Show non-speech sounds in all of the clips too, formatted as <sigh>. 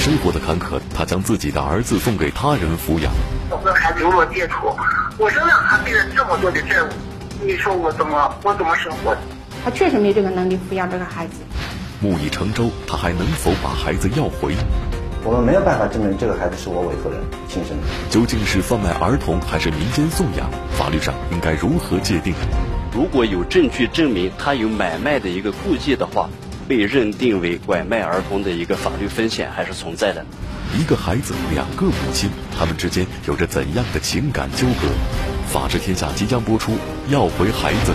生活的坎坷，他将自己的儿子送给他人抚养。我跟孩子有了接触，我身上还背着这么多的债务，你说我怎么我怎么生活？他确实没这个能力抚养这个孩子。木已成舟，他还能否把孩子要回？我们没有办法证明这个孩子是我委托人亲生的。究竟是贩卖儿童还是民间送养？法律上应该如何界定？如果有证据证明他有买卖的一个顾忌的话，被认定为拐卖儿童的一个法律风险还是存在的。一个孩子，两个母亲，他们之间有着怎样的情感纠葛？法治天下即将播出，要回孩子。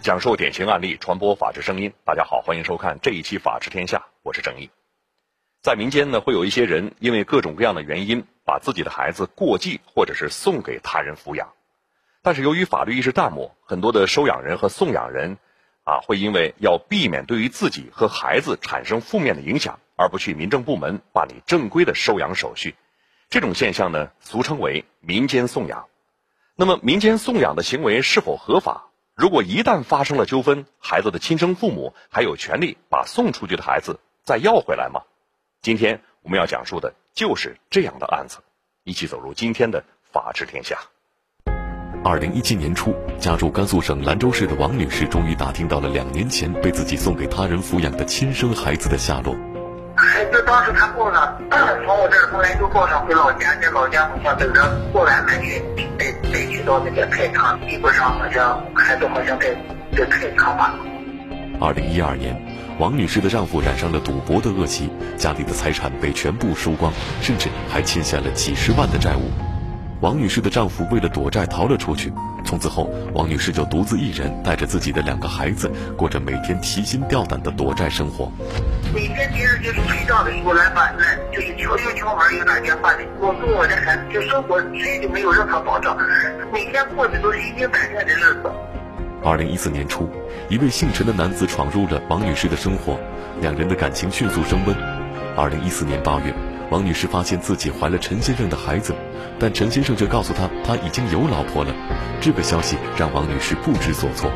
讲述典型案例，传播法治声音。大家好，欢迎收看这一期《法治天下》，我是正义。在民间呢，会有一些人因为各种各样的原因，把自己的孩子过继或者是送给他人抚养。但是由于法律意识淡漠，很多的收养人和送养人，啊，会因为要避免对于自己和孩子产生负面的影响，而不去民政部门办理正规的收养手续。这种现象呢，俗称为民间送养。那么，民间送养的行为是否合法？如果一旦发生了纠纷，孩子的亲生父母还有权利把送出去的孩子再要回来吗？今天我们要讲述的就是这样的案子，一起走入今天的法治天下。二零一七年初，家住甘肃省兰州市的王女士终于打听到了两年前被自己送给他人抚养的亲生孩子的下落。孩子当时他报上，从 <coughs> 我这儿从兰州报上回老家，在老家好像等着过完满月，再再去到那个太仓，地不上好像孩子好像在在太仓吧。二零一二年，王女士的丈夫染上了赌博的恶习，家里的财产被全部输光，甚至还欠下了几十万的债务。王女士的丈夫为了躲债逃了出去，从此后，王女士就独自一人带着自己的两个孩子，过着每天提心吊胆的躲债生活。每天别人就是睡觉的时候来把来就是敲又敲门又打电话的，我跟我的孩子就生活谁就没有任何保障，每天过的都是一惊胆战的日子。二零一四年初，一位姓陈的男子闯入了王女士的生活，两人的感情迅速升温。二零一四年八月，王女士发现自己怀了陈先生的孩子。但陈先生却告诉她，他已经有老婆了。这个消息让王女士不知所措。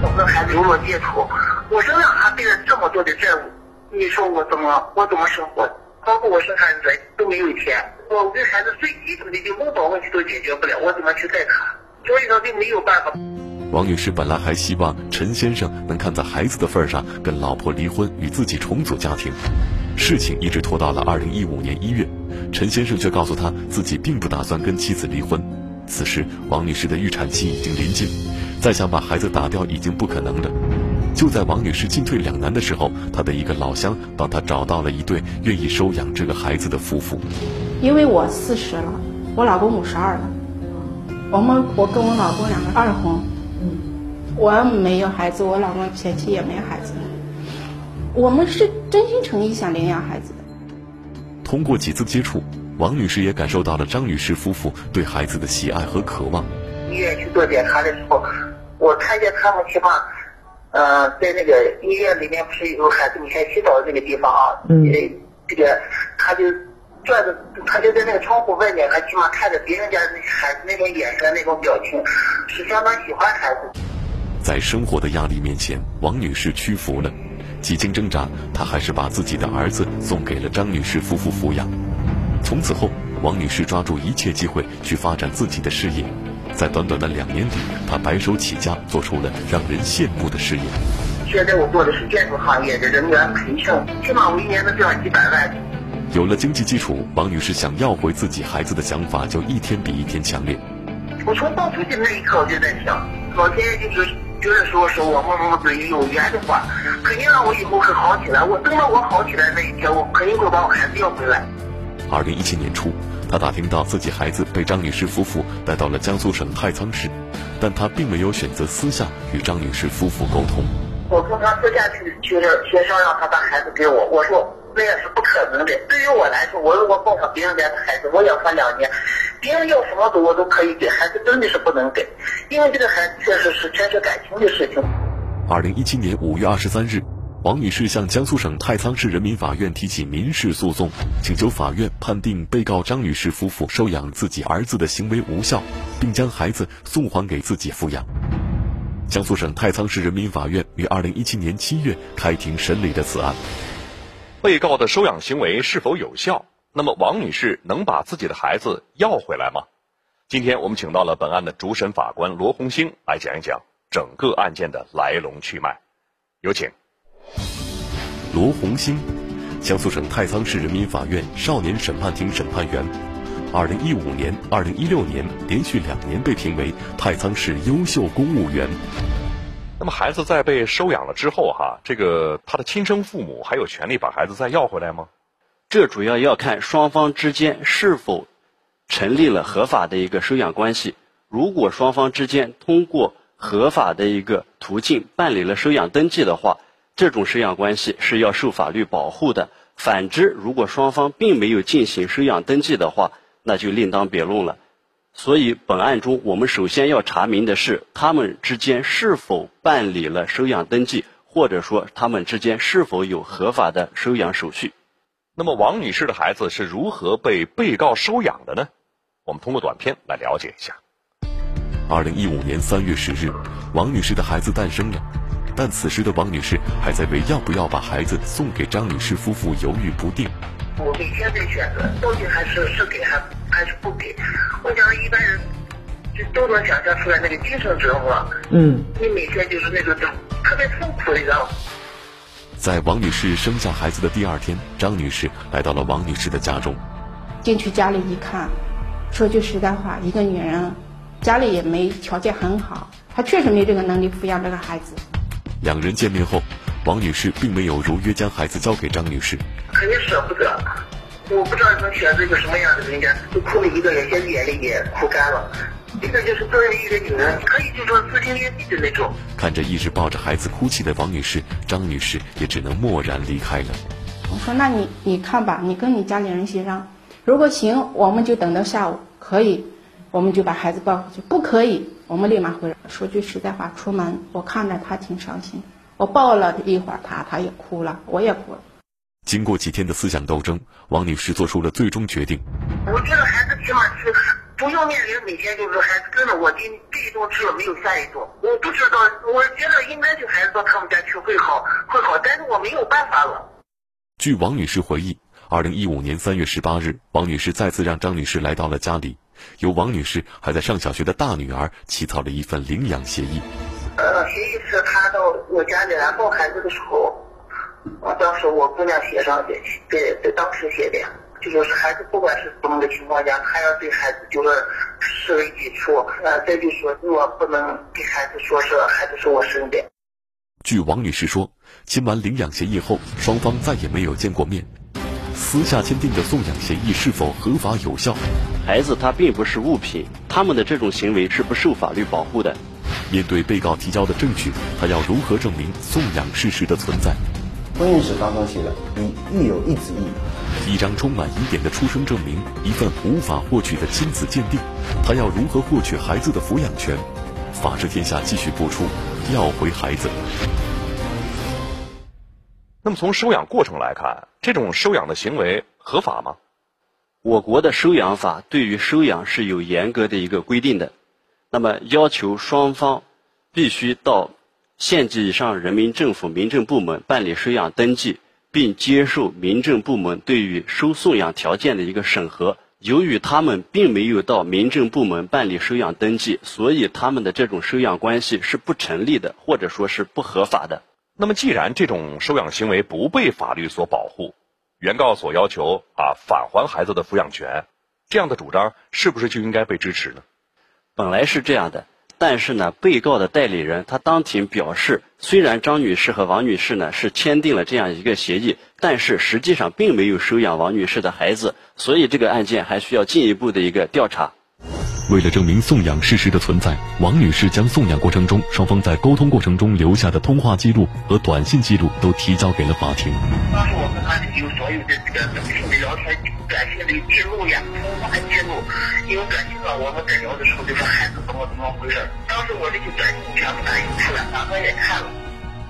我跟孩子有了接触，我身上还背着这么多的债务，你说我怎么我怎么生活？包括我生孩子都没有钱，我跟孩子最基础的就温饱问题都解决不了，我怎么去带他？所以说就没有办法。王女士本来还希望陈先生能看在孩子的份上跟老婆离婚，与自己重组家庭。事情一直拖到了二零一五年一月，陈先生却告诉他自己并不打算跟妻子离婚。此时，王女士的预产期已经临近，再想把孩子打掉已经不可能了。就在王女士进退两难的时候，她的一个老乡帮她找到了一对愿意收养这个孩子的夫妇。因为我四十了，我老公五十二了，我们我跟我老公两个二婚。我没有孩子，我老公前妻也没有孩子，我们是真心诚意想领养孩子的。通过几次接触，王女士也感受到了张女士夫妇对孩子的喜爱和渴望。医院去做检查的时候，我看见他们起码，呃，在那个医院里面不是有孩子每天洗澡的那个地方啊，嗯，这个他就转着，他就在那个窗户外面，他起码看着别人家那孩子那种眼神、那种表情，是相当喜欢孩子。在生活的压力面前，王女士屈服了。几经挣扎，他还是把自己的儿子送给了张女士夫妇抚养。从此后，王女士抓住一切机会去发展自己的事业。在短短的两年里，她白手起家，做出了让人羡慕的事业。现在我做的是建筑行业的人员培训，起码我一年能赚几百万。有了经济基础，王女士想要回自己孩子的想法就一天比一天强烈。我从抱出去那一刻，我就在想，老天爷就是。就是说，是我们母子有缘的话，肯定让我以后会好起来。我等到我好起来那一天，我肯定会把我孩子要回来。二零一七年初，他打听到自己孩子被张女士夫妇带到了江苏省太仓市，但他并没有选择私下与张女士夫妇沟通。我跟他私下去去协商，让他把孩子给我。我说那也是不可能的。对于我来说，我如果抱上别人家的孩子，我养他两年。别人要什么都我都可以给，孩子真的是不能给，因为这个孩子确实是牵涉感情的事情。二零一七年五月二十三日，王女士向江苏省太仓市人民法院提起民事诉讼，请求法院判定被告张女士夫妇收养自己儿子的行为无效，并将孩子送还给自己抚养。江苏省太仓市人民法院于二零一七年七月开庭审理了此案。被告的收养行为是否有效？那么王女士能把自己的孩子要回来吗？今天我们请到了本案的主审法官罗红星来讲一讲整个案件的来龙去脉。有请。罗红星，江苏省太仓市人民法院少年审判庭审判员，二零一五年、二零一六年连续两年被评为太仓市优秀公务员。那么孩子在被收养了之后，哈，这个他的亲生父母还有权利把孩子再要回来吗？这主要要看双方之间是否成立了合法的一个收养关系。如果双方之间通过合法的一个途径办理了收养登记的话，这种收养关系是要受法律保护的。反之，如果双方并没有进行收养登记的话，那就另当别论了。所以，本案中我们首先要查明的是，他们之间是否办理了收养登记，或者说他们之间是否有合法的收养手续。那么，王女士的孩子是如何被被告收养的呢？我们通过短片来了解一下。二零一五年三月十日，王女士的孩子诞生了，但此时的王女士还在为要不要把孩子送给张女士夫妇犹豫不定。我每天在选择，到底还是是给还还是不给？我想一般人就都能想象出来那个精神折磨。嗯，你每天就是那种特别痛苦，你知道吗？在王女士生下孩子的第二天，张女士来到了王女士的家中。进去家里一看，说句实在话，一个女人家里也没条件很好，她确实没这个能力抚养这个孩子。两人见面后，王女士并没有如约将孩子交给张女士。肯定舍不得，我不知道能选择一个什么样的人家，就哭了一个月，现在眼泪也哭干了。这个就是作为一个女人，可以就说撕心裂肺的那种。看着一直抱着孩子哭泣的王女士，张女士也只能默然离开了。我说：“那你你看吧，你跟你家里人协商，如果行，我们就等到下午；可以，我们就把孩子抱回去；不可以，我们立马回来。”说句实在话，出门我看着她挺伤心，我抱了一会儿她，她也哭了，我也哭了。经过几天的思想斗争，王女士做出了最终决定。我这个孩子起码是不用面临每天就是孩子跟着我今这一顿吃了没有下一顿。我不知道，我觉得应该就孩子到他们家去会好会好，但是我没有办法了。据王女士回忆，二零一五年三月十八日，王女士再次让张女士来到了家里，由王女士还在上小学的大女儿起草了一份领养协议。呃，协议是她到我家里来抱孩子的时候。啊，当时我姑娘写上的，对对当时写的，就说是孩子不管是怎么个情况下，他要对孩子就是视为己出。呃，再就说我不能给孩子说是孩子是我生的。据王女士说，签完领养协议后，双方再也没有见过面。私下签订的送养协议是否合法有效？孩子他并不是物品，他们的这种行为是不受法律保护的。面对被告提交的证据，他要如何证明送养事实的存在？婚姻史当中写的，你育有一子一女，一张充满疑点的出生证明，一份无法获取的亲子鉴定，他要如何获取孩子的抚养权？法治天下继续播出，要回孩子。那么从收养过程来看，这种收养的行为合法吗？我国的收养法对于收养是有严格的一个规定的，那么要求双方必须到。县级以上人民政府民政部门办理收养登记，并接受民政部门对于收送养条件的一个审核。由于他们并没有到民政部门办理收养登记，所以他们的这种收养关系是不成立的，或者说是不合法的。那么，既然这种收养行为不被法律所保护，原告所要求啊返还孩子的抚养权，这样的主张是不是就应该被支持呢？本来是这样的。但是呢，被告的代理人他当庭表示，虽然张女士和王女士呢是签订了这样一个协议，但是实际上并没有收养王女士的孩子，所以这个案件还需要进一步的一个调查。为了证明送养事实的存在，王女士将送养过程中双方在沟通过程中留下的通话记录和短信记录都提交给了法庭。当时我跟他有所有的这个聊天、短信的记录呀、通话记录，因为短信上我们在聊的时候就说孩子怎么怎么回事。当时我这些短信全部打印出来，法官也看了。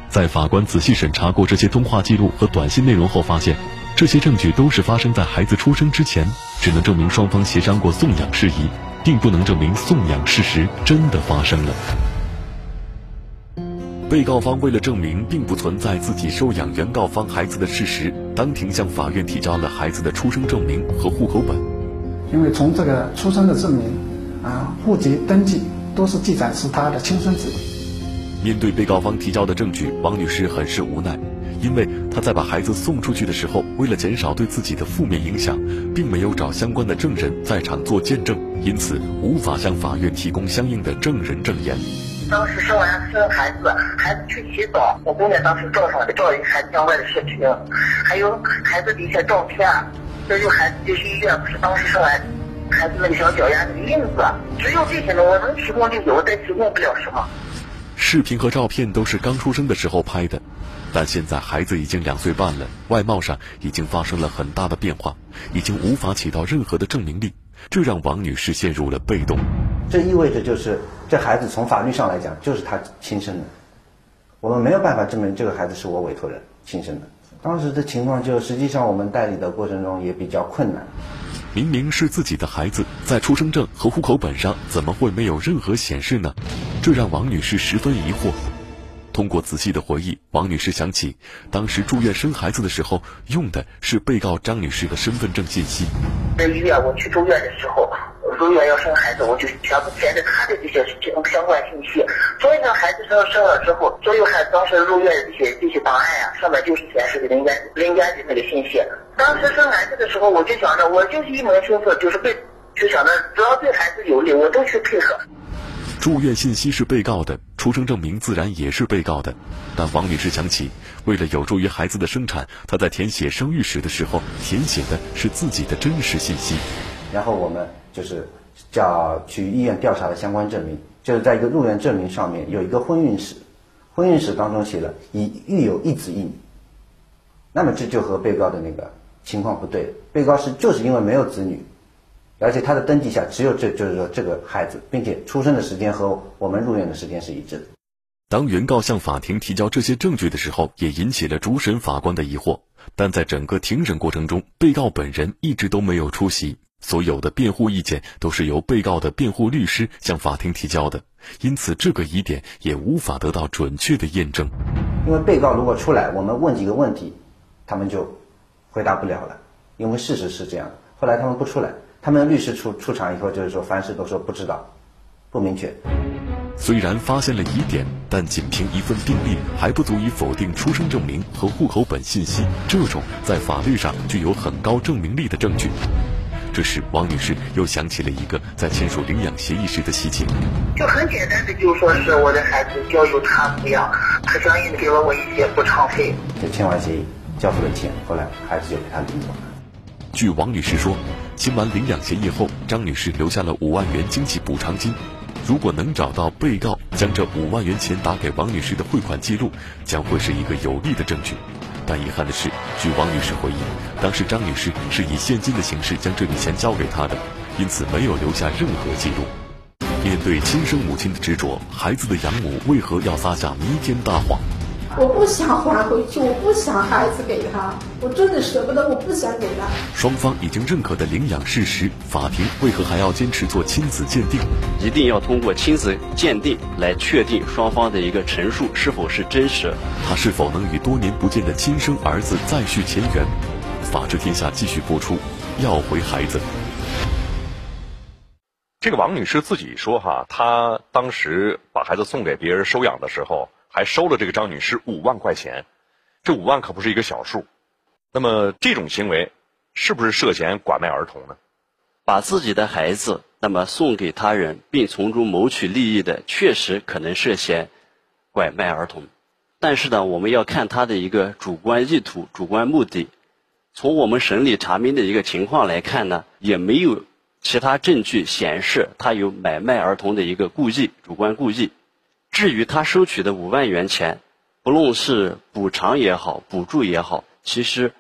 在法官仔细审查过这些通话记录和短信内容后，发现这些证据都是发生在孩子出生之前，只能证明双方协商过送养事宜。并不能证明送养事实真的发生了。被告方为了证明并不存在自己收养原告方孩子的事实，当庭向法院提交了孩子的出生证明和户口本。因为从这个出生的证明，啊，户籍登记都是记载是他的亲生子。面对被告方提交的证据，王女士很是无奈，因为她在把孩子送出去的时候，为了减少对自己的负面影响，并没有找相关的证人在场做见证，因此无法向法院提供相应的证人证言。当时生完生孩子，孩子去洗澡，我姑娘当时照上了照一孩子向外的视频，还有孩子的一些照片，这就孩子就是医院不是当时生完孩子那个小脚丫那个印子，只有这些呢，我能提供这些，我再提供不了什么。视频和照片都是刚出生的时候拍的，但现在孩子已经两岁半了，外貌上已经发生了很大的变化，已经无法起到任何的证明力，这让王女士陷入了被动。这意味着就是。这孩子从法律上来讲就是他亲生的，我们没有办法证明这个孩子是我委托人亲生的。当时的情况就实际上我们代理的过程中也比较困难。明明是自己的孩子，在出生证和户口本上怎么会没有任何显示呢？这让王女士十分疑惑。通过仔细的回忆，王女士想起当时住院生孩子的时候用的是被告张女士的身份证信息。在医院我去住院的时候。入院要生孩子，我就全部填着他的这些这种相关信息。所以呢，孩子生生了之后，所有孩子当时入院的这些这些档案呀，上面就是显示的人家人家的那个信息。当时生孩子的时候，我就想着，我就是一门心思，就是对，就想着只要对孩子有利，我都去配合。住院信息是被告的，出生证明自然也是被告的。但王女士想起，为了有助于孩子的生产，她在填写生育史的时候，填写的是自己的真实信息。然后我们就是叫去医院调查的相关证明，就是在一个入院证明上面有一个婚姻史，婚姻史当中写了已育有一子一女，那么这就和被告的那个情况不对，被告是就是因为没有子女，而且他的登记下只有这就是说这个孩子，并且出生的时间和我们入院的时间是一致的。当原告向法庭提交这些证据的时候，也引起了主审法官的疑惑，但在整个庭审过程中，被告本人一直都没有出席。所有的辩护意见都是由被告的辩护律师向法庭提交的，因此这个疑点也无法得到准确的验证。因为被告如果出来，我们问几个问题，他们就回答不了了。因为事实是这样。后来他们不出来，他们律师出出场以后，就是说凡事都说不知道，不明确。虽然发现了疑点，但仅凭一份病历还不足以否定出生证明和户口本信息这种在法律上具有很高证明力的证据。这时，王女士又想起了一个在签署领养协议时的细节，就很简单的，就说是我的孩子交由他抚养，他相应的给了我一些补偿费。就签完协议，交付了钱，后来孩子就给他领走了。据王女士说，签完领养协议后，张女士留下了五万元经济补偿金。如果能找到被告将这五万元钱打给王女士的汇款记录，将会是一个有力的证据。但遗憾的是，据王女士回忆，当时张女士是以现金的形式将这笔钱交给她的，因此没有留下任何记录。面对亲生母亲的执着，孩子的养母为何要撒下弥天大谎？我不想还回去，我不想孩子给他，我真的舍不得，我不想给他。双方已经认可的领养事实，法庭为何还要坚持做亲子鉴定？一定要通过亲子鉴定来确定双方的一个陈述是否是真实。他是否能与多年不见的亲生儿子再续前缘？法治天下继续播出，要回孩子。这个王女士自己说哈，她当时把孩子送给别人收养的时候。还收了这个张女士五万块钱，这五万可不是一个小数。那么这种行为是不是涉嫌拐卖儿童呢？把自己的孩子那么送给他人，并从中谋取利益的，确实可能涉嫌拐卖儿童。但是呢，我们要看他的一个主观意图、主观目的。从我们审理查明的一个情况来看呢，也没有其他证据显示他有买卖儿童的一个故意、主观故意。至于他收取的五万元钱，不论是补偿也好，补助也好，其实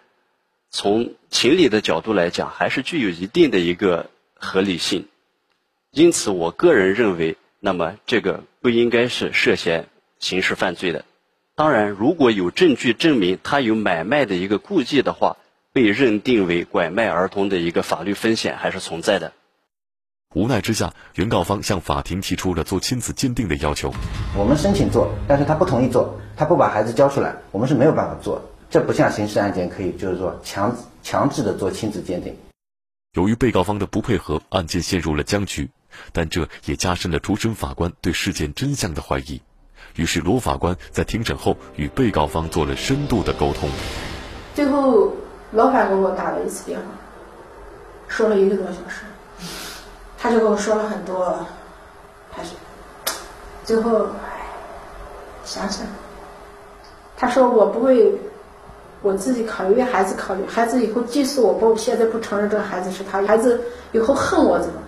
从情理的角度来讲，还是具有一定的一个合理性。因此，我个人认为，那么这个不应该是涉嫌刑事犯罪的。当然，如果有证据证明他有买卖的一个故意的话，被认定为拐卖儿童的一个法律风险还是存在的。无奈之下，原告方向法庭提出了做亲子鉴定的要求。我们申请做，但是他不同意做，他不把孩子交出来，我们是没有办法做。这不像刑事案件可以，就是说强强制的做亲子鉴定。由于被告方的不配合，案件陷入了僵局，但这也加深了主审法官对事件真相的怀疑。于是罗法官在庭审后与被告方做了深度的沟通。最后，老板给我打了一次电话，说了一个多小时。他就跟我说了很多，他是最后想想，他说我不会我自己考虑，为孩子考虑，孩子以后即使我不现在不承认这个孩子是他孩子，以后恨我怎么办？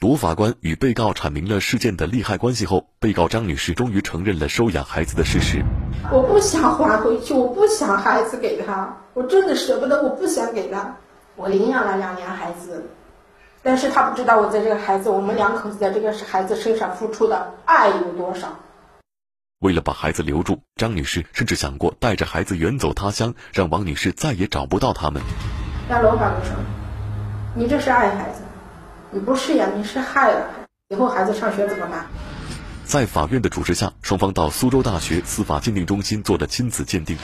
罗法官与被告阐明了事件的利害关系后，被告张女士终于承认了收养孩子的事实。我不想还回去，我不想孩子给他，我真的舍不得，我不想给他，我领养了两年孩子。但是他不知道我在这个孩子，我们两口子在这个孩子身上付出的爱有多少。为了把孩子留住，张女士甚至想过带着孩子远走他乡，让王女士再也找不到他们。那老板说：“你这是爱孩子，你不是呀，你是害了。以后孩子上学怎么办？”在法院的主持下，双方到苏州大学司法鉴定中心做了亲子鉴定。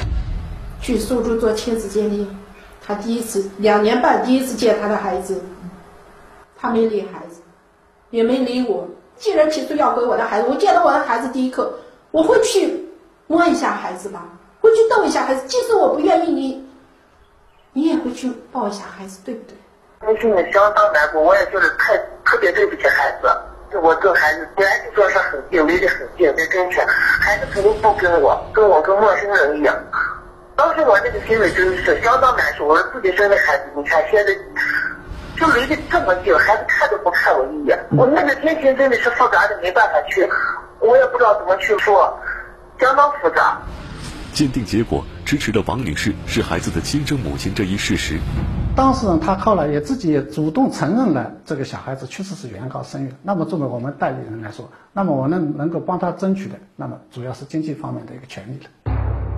去苏州做亲子鉴定，他第一次两年半第一次见他的孩子。他没理孩子，也没理我。既然提出要回我的孩子，我见到我的孩子第一刻，我会去摸一下孩子吧，会去逗一下孩子。即使我不愿意，你，你也会去抱一下孩子，对不对？内心里相当难过，我也觉得太特别对不起孩子。我跟孩子本来就说是很近，离得很近，在跟前，孩子肯定不跟我，跟我跟陌生人一样。当时我这个心里真的是相当难受。我自己生的孩子，你看现在。就离得这么近，孩子看都不看我一眼，我那个心情真的是复杂的没办法去，我也不知道怎么去说，相当复杂。鉴定结果支持了王女士是孩子的亲生母亲这一事实。当事人他后来也自己也主动承认了这个小孩子确实是原告生育。那么作为我们代理人来说，那么我能能够帮他争取的，那么主要是经济方面的一个权利了。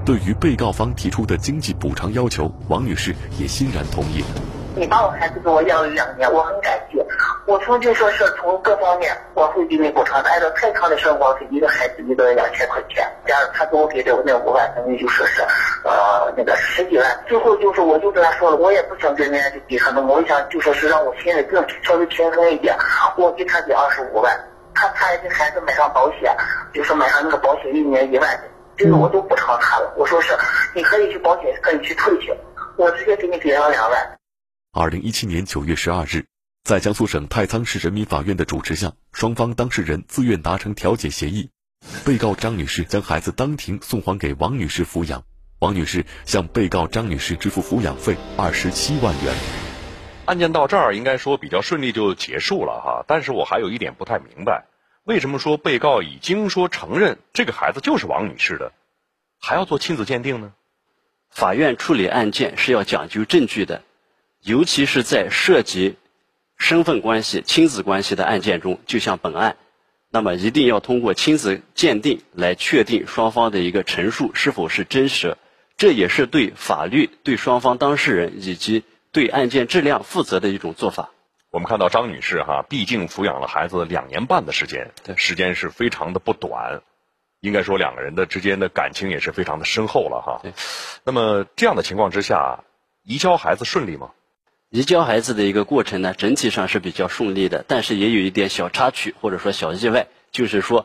对于被告方提出的经济补偿要求，王女士也欣然同意了。你把我孩子给我养了两年，我很感激。我从就说是从各方面我会给你补偿的，按照正常的生活费，一个孩子一个人两千块钱。加上他给我给的那五万，等于就说是呃那个十几万。最后就是我就跟他说了，我也不想跟人家去比他们，我想就说是让我心里更稍微平衡一点。我给他给二十五万，他他也给孩子买上保险，就是买上那个保险一年一万，这个我都补偿他了。我说是你可以去保险，可以去退去，我直接给你给了两万。二零一七年九月十二日，在江苏省太仓市人民法院的主持下，双方当事人自愿达成调解协议，被告张女士将孩子当庭送还给王女士抚养，王女士向被告张女士支付抚养费二十七万元。案件到这儿应该说比较顺利就结束了哈，但是我还有一点不太明白，为什么说被告已经说承认这个孩子就是王女士的，还要做亲子鉴定呢？法院处理案件是要讲究证据的。尤其是在涉及身份关系、亲子关系的案件中，就像本案，那么一定要通过亲子鉴定来确定双方的一个陈述是否是真实。这也是对法律、对双方当事人以及对案件质量负责的一种做法。我们看到张女士哈，毕竟抚养了孩子两年半的时间，时间是非常的不短，应该说两个人的之间的感情也是非常的深厚了哈。那么这样的情况之下，移交孩子顺利吗？移交孩子的一个过程呢，整体上是比较顺利的，但是也有一点小插曲或者说小意外，就是说，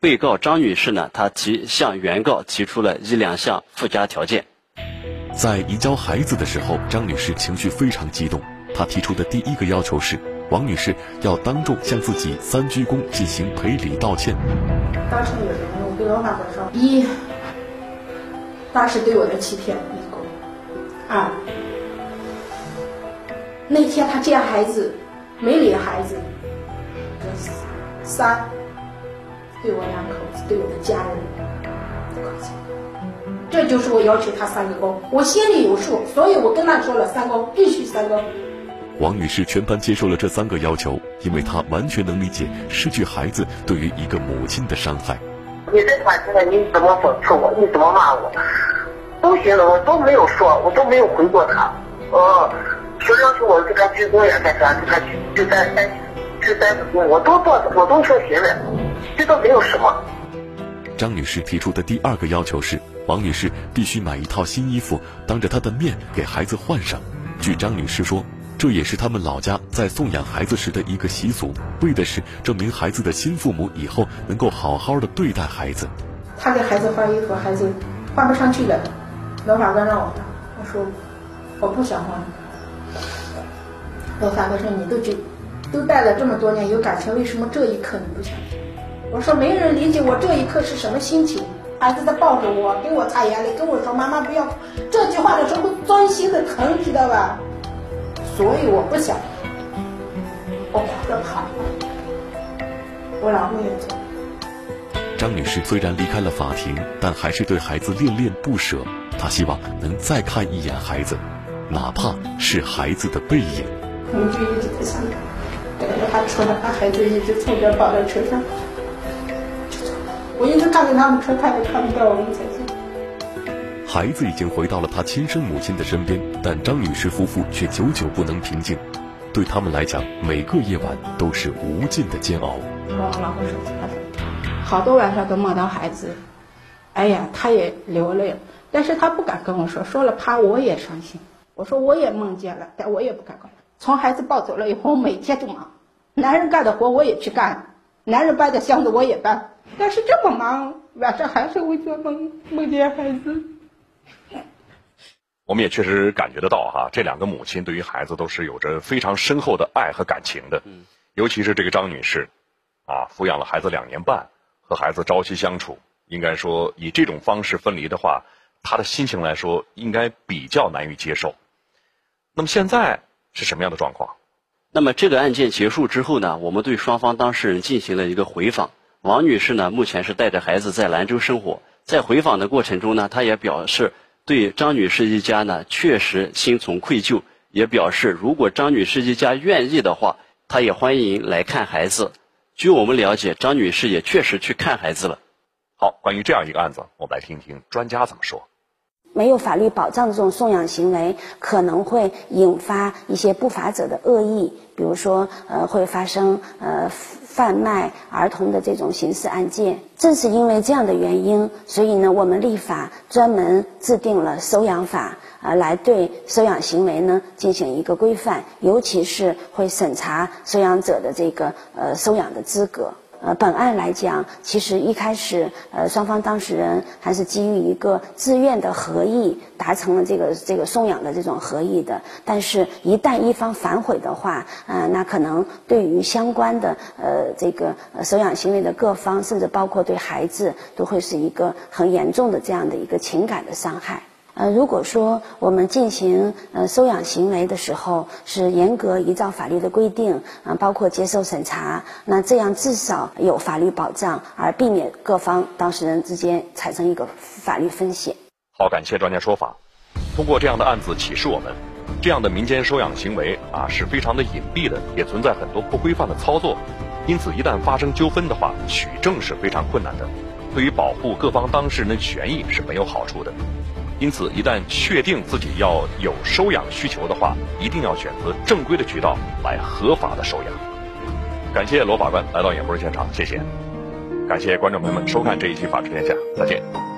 被告张女士呢，她提向原告提出了一两项附加条件。在移交孩子的时候，张女士情绪非常激动，她提出的第一个要求是，王女士要当众向自己三鞠躬进行赔礼道歉。当时有什么？我跟老板说：一，当时对我的欺骗，一共；二。那天他见孩子，没理孩子。三，对我两口子，对我的家人，这就是我要求他三个躬。我心里有数，所以我跟他说了三高，必须三高。王女士全盘接受了这三个要求，因为她完全能理解失去孩子对于一个母亲的伤害。你在法庭上你怎么讽刺我？你怎么骂我？都行了，我都没有说，我都没有回过他。哦。说要求我给他鞠躬呀，干啥？给他鞠，就在三鞠是单子工，我都做，我都说行了，这都没有什么。张女士提出的第二个要求是，王女士必须买一套新衣服，当着她的面给孩子换上。据张女士说，这也是他们老家在送养孩子时的一个习俗，为的是证明孩子的新父母以后能够好好的对待孩子。他给孩子换衣服，孩子换不上去了，没法官让我换，我说我不想换。罗法官说你都就都带了这么多年有感情，为什么这一刻你不想？我说没人理解我这一刻是什么心情。孩子在抱着我，给我擦眼泪，跟我说妈妈不要。这句话的时候，钻心的疼，知道吧？所以我不想，我哭着跑。我老公也走。张女士虽然离开了法庭，但还是对孩子恋恋不舍。她希望能再看一眼孩子，哪怕是孩子的背影。我们就一直在想着，等着他出来，把孩子一直从这抱在车上。我一直看着他们车，他也看不到我们在这。孩子已经回到了他亲生母亲的身边，但张女士夫妇却久久不能平静。对他们来讲，每个夜晚都是无尽的煎熬。我老公说，他说好多晚上都梦到孩子，哎呀，他也流泪了，但是他不敢跟我说，说了怕我也伤心。我说我也梦见了，但我也不敢讲。从孩子抱走了以后，每天就忙，男人干的活我也去干，男人搬的箱子我也搬。但是这么忙，晚上还是会做梦，梦见孩子。<laughs> 我们也确实感觉得到哈，这两个母亲对于孩子都是有着非常深厚的爱和感情的。嗯，尤其是这个张女士，啊，抚养了孩子两年半，和孩子朝夕相处，应该说以这种方式分离的话，她的心情来说应该比较难以接受。那么现在是什么样的状况？那么这个案件结束之后呢，我们对双方当事人进行了一个回访。王女士呢，目前是带着孩子在兰州生活。在回访的过程中呢，她也表示对张女士一家呢确实心存愧疚，也表示如果张女士一家愿意的话，她也欢迎来看孩子。据我们了解，张女士也确实去看孩子了。好，关于这样一个案子，我们来听听专家怎么说。没有法律保障的这种送养行为，可能会引发一些不法者的恶意，比如说呃会发生呃。贩卖儿童的这种刑事案件，正是因为这样的原因，所以呢，我们立法专门制定了收养法，啊，来对收养行为呢进行一个规范，尤其是会审查收养者的这个呃收养的资格。呃，本案来讲，其实一开始，呃，双方当事人还是基于一个自愿的合意，达成了这个这个送养的这种合意的。但是，一旦一方反悔的话，呃，那可能对于相关的呃这个收养行为的各方，甚至包括对孩子，都会是一个很严重的这样的一个情感的伤害。呃，如果说我们进行呃收养行为的时候是严格依照法律的规定，啊，包括接受审查，那这样至少有法律保障，而避免各方当事人之间产生一个法律风险。好，感谢专家说法。通过这样的案子启示我们，这样的民间收养行为啊是非常的隐蔽的，也存在很多不规范的操作，因此一旦发生纠纷的话，取证是非常困难的，对于保护各方当事人的权益是没有好处的。因此，一旦确定自己要有收养需求的话，一定要选择正规的渠道来合法的收养。感谢罗法官来到演播室现场，谢谢。感谢观众朋友们收看这一期《法治天下》，再见。